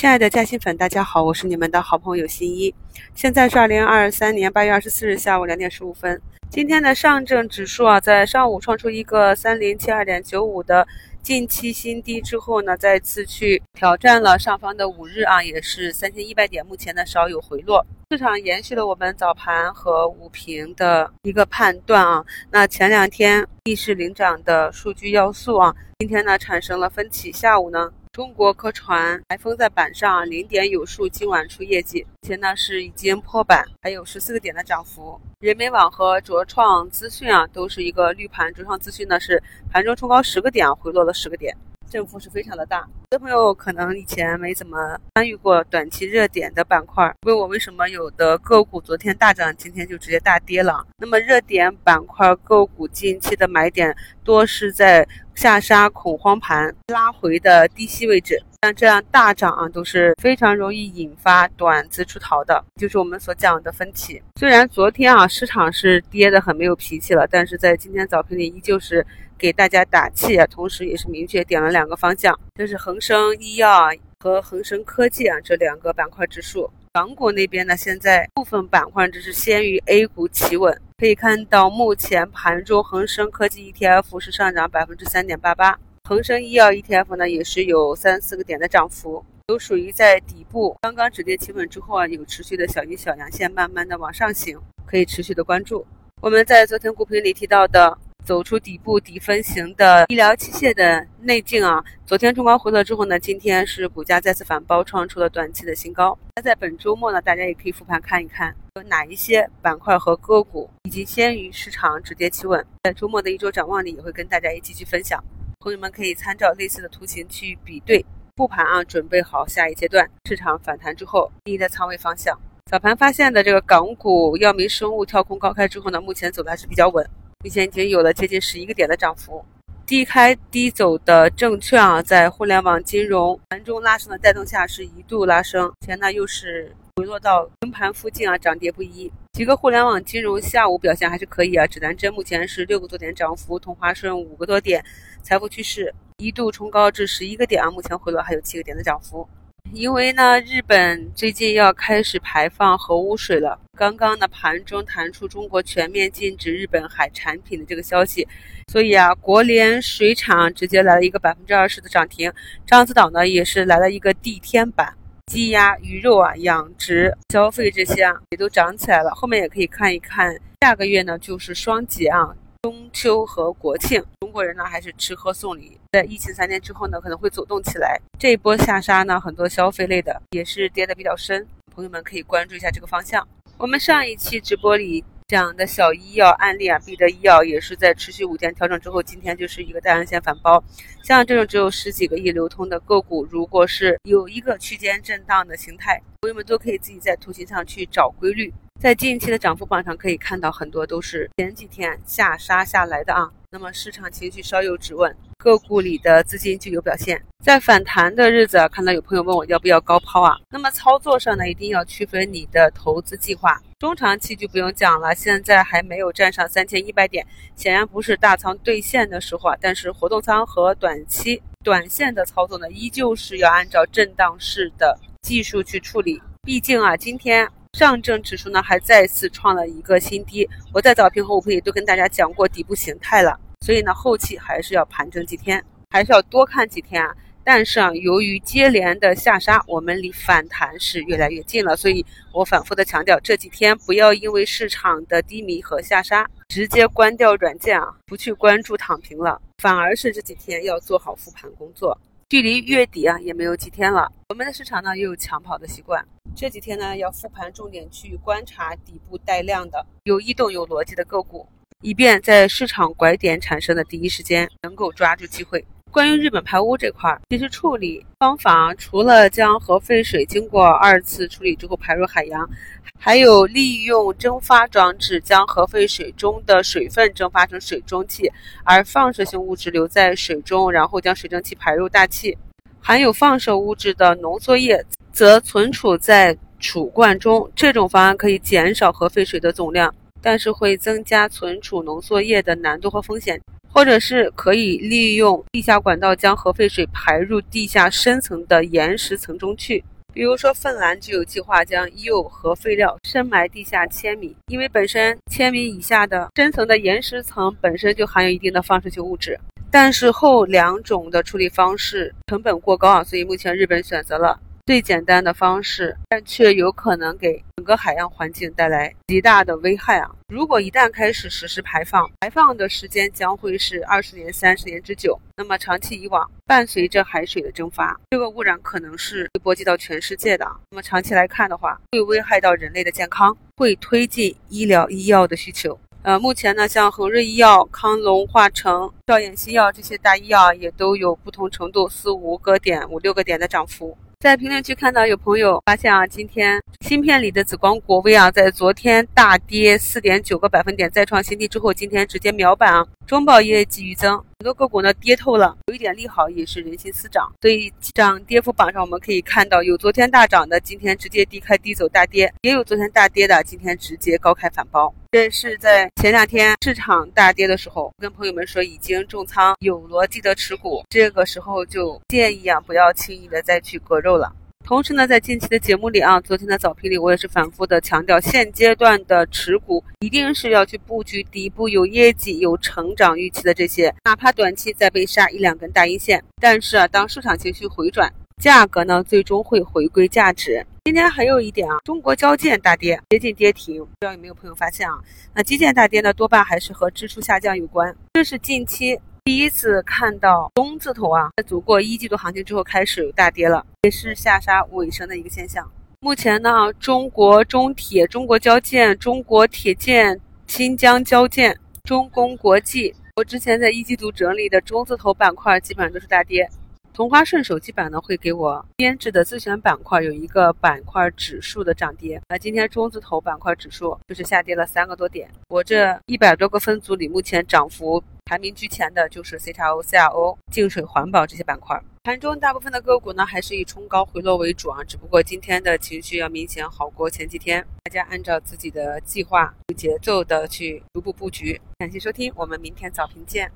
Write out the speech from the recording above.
亲爱的嘉兴粉，大家好，我是你们的好朋友新一。现在是二零二三年八月二十四日下午两点十五分。今天的上证指数啊，在上午创出一个三零七二点九五的近期新低之后呢，再次去挑战了上方的五日啊，也是三千一百点，目前呢稍有回落。市场延续了我们早盘和午评的一个判断啊。那前两天逆势领涨的数据要素啊，今天呢产生了分歧。下午呢？中国科传还封在板上，零点有数，今晚出业绩，目前呢是已经破板，还有十四个点的涨幅。人民网和卓创资讯啊，都是一个绿盘。卓创资讯呢是盘中冲高十个点，回落了十个点。振幅是非常的大，有的朋友可能以前没怎么参与过短期热点的板块，问我为什么有的个股昨天大涨，今天就直接大跌了。那么热点板块个股近期的买点多是在下杀恐慌盘拉回的低吸位置，像这样大涨啊都是非常容易引发短资出逃的，就是我们所讲的分歧。虽然昨天啊市场是跌的很没有脾气了，但是在今天早评里依旧是。给大家打气，同时也是明确点了两个方向，就是恒生医药和恒生科技啊这两个板块指数。港股那边呢，现在部分板块只是先于 A 股企稳，可以看到目前盘中恒生科技 ETF 是上涨百分之三点八八，恒生医药 ETF 呢也是有三四个点的涨幅，都属于在底部刚刚止跌企稳之后啊，有持续的小阴小阳线，慢慢的往上行，可以持续的关注。我们在昨天股评里提到的。走出底部底分型的医疗器械的内径啊，昨天冲高回落之后呢，今天是股价再次反包，创出了短期的新高。那在本周末呢，大家也可以复盘看一看，有哪一些板块和个股已经先于市场止跌企稳。在周末的一周展望里，也会跟大家一起去分享。朋友们可以参照类似的图形去比对复盘啊，准备好下一阶段市场反弹之后第一的仓位方向。早盘发现的这个港股药明生物跳空高开之后呢，目前走的还是比较稳。目前已经有了接近十一个点的涨幅，低开低走的证券啊，在互联网金融盘中拉升的带动下，是一度拉升，目前呢又是回落到平盘附近啊，涨跌不一。几个互联网金融下午表现还是可以啊，指南针目前是六个多点涨幅，同花顺五个多点，财富趋势一度冲高至十一个点啊，目前回落还有七个点的涨幅。因为呢，日本最近要开始排放核污水了。刚刚呢，盘中弹出中国全面禁止日本海产品的这个消息，所以啊，国联水产直接来了一个百分之二十的涨停。獐子岛呢，也是来了一个地天板，鸡鸭鱼肉啊，养殖消费这些啊，也都涨起来了。后面也可以看一看，下个月呢就是双节啊。中秋和国庆，中国人呢还是吃喝送礼。在疫情三年之后呢，可能会走动起来。这一波下杀呢，很多消费类的也是跌的比较深，朋友们可以关注一下这个方向。我们上一期直播里这样的小医药案例啊，必得医药也是在持续五天调整之后，今天就是一个大阳线反包。像这种只有十几个亿流通的个股，如果是有一个区间震荡的形态，朋友们都可以自己在图形上去找规律。在近期的涨幅榜上可以看到，很多都是前几天下杀下来的啊。那么市场情绪稍有止稳，个股里的资金就有表现。在反弹的日子，看到有朋友问我要不要高抛啊？那么操作上呢，一定要区分你的投资计划。中长期就不用讲了，现在还没有站上三千一百点，显然不是大仓兑现的时候啊。但是活动仓和短期短线的操作呢，依旧是要按照震荡式的技术去处理。毕竟啊，今天。上证指数呢，还再次创了一个新低。我在早评和午评里都跟大家讲过底部形态了，所以呢，后期还是要盘整几天，还是要多看几天啊。但是啊，由于接连的下杀，我们离反弹是越来越近了，所以我反复的强调，这几天不要因为市场的低迷和下杀，直接关掉软件啊，不去关注躺平了，反而是这几天要做好复盘工作。距离月底啊也没有几天了，我们的市场呢又有抢跑的习惯，这几天呢要复盘，重点去观察底部带量的、有异动、有逻辑的个股，以便在市场拐点产生的第一时间能够抓住机会。关于日本排污这块，其实处理方法除了将核废水经过二次处理之后排入海洋，还有利用蒸发装置将核废水中的水分蒸发成水蒸气，而放射性物质留在水中，然后将水蒸气排入大气。含有放射物质的浓缩液则存储在储罐中。这种方案可以减少核废水的总量，但是会增加存储浓缩液的难度和风险。或者是可以利用地下管道将核废水排入地下深层的岩石层中去。比如说，芬兰就有计划将铀核废料深埋地下千米，因为本身千米以下的深层的岩石层本身就含有一定的放射性物质。但是后两种的处理方式成本过高啊，所以目前日本选择了。最简单的方式，但却有可能给整个海洋环境带来极大的危害啊！如果一旦开始实施排放，排放的时间将会是二十年、三十年之久。那么长期以往，伴随着海水的蒸发，这个污染可能是会波及到全世界的。那么长期来看的话，会危害到人类的健康，会推进医疗医药的需求。呃，目前呢，像恒瑞医药、康龙化成、兆衍西药这些大医药也都有不同程度四五个点、五六个点的涨幅。在评论区看到有朋友发现啊，今天芯片里的紫光国威啊，在昨天大跌四点九个百分点，再创新低之后，今天直接秒板啊，中报业绩预增，很多个股呢跌透了，有一点利好也是人心思涨，所以涨跌幅榜上我们可以看到，有昨天大涨的，今天直接低开低走大跌，也有昨天大跌的，今天直接高开反包。这是在前两天市场大跌的时候，跟朋友们说已经重仓有逻辑的持股，这个时候就建议啊，不要轻易的再去割肉了。同时呢，在近期的节目里啊，昨天的早评里，我也是反复的强调，现阶段的持股一定是要去布局底部有业绩、有成长预期的这些，哪怕短期再被杀一两根大阴线，但是啊，当市场情绪回转。价格呢，最终会回归价值。今天还有一点啊，中国交建大跌，接近跌停。不知道有没有朋友发现啊？那基建大跌呢，多半还是和支出下降有关。这是近期第一次看到中字头啊，在走过一季度行情之后开始有大跌了，也是下杀尾声的一个现象。目前呢，中国中铁、中国交建、中国铁建、新疆交建、中公国际，我之前在一季度整理的中字头板块，基本上都是大跌。同花顺手机版呢，会给我编制的自选板块有一个板块指数的涨跌。那今天中字头板块指数就是下跌了三个多点。我这一百多个分组里，目前涨幅排名居前的就是 C X O、C R O、净水环保这些板块。盘中大部分的个股呢，还是以冲高回落为主啊。只不过今天的情绪要明显好过前几天，大家按照自己的计划、有节奏的去逐步布局。感谢收听，我们明天早评见。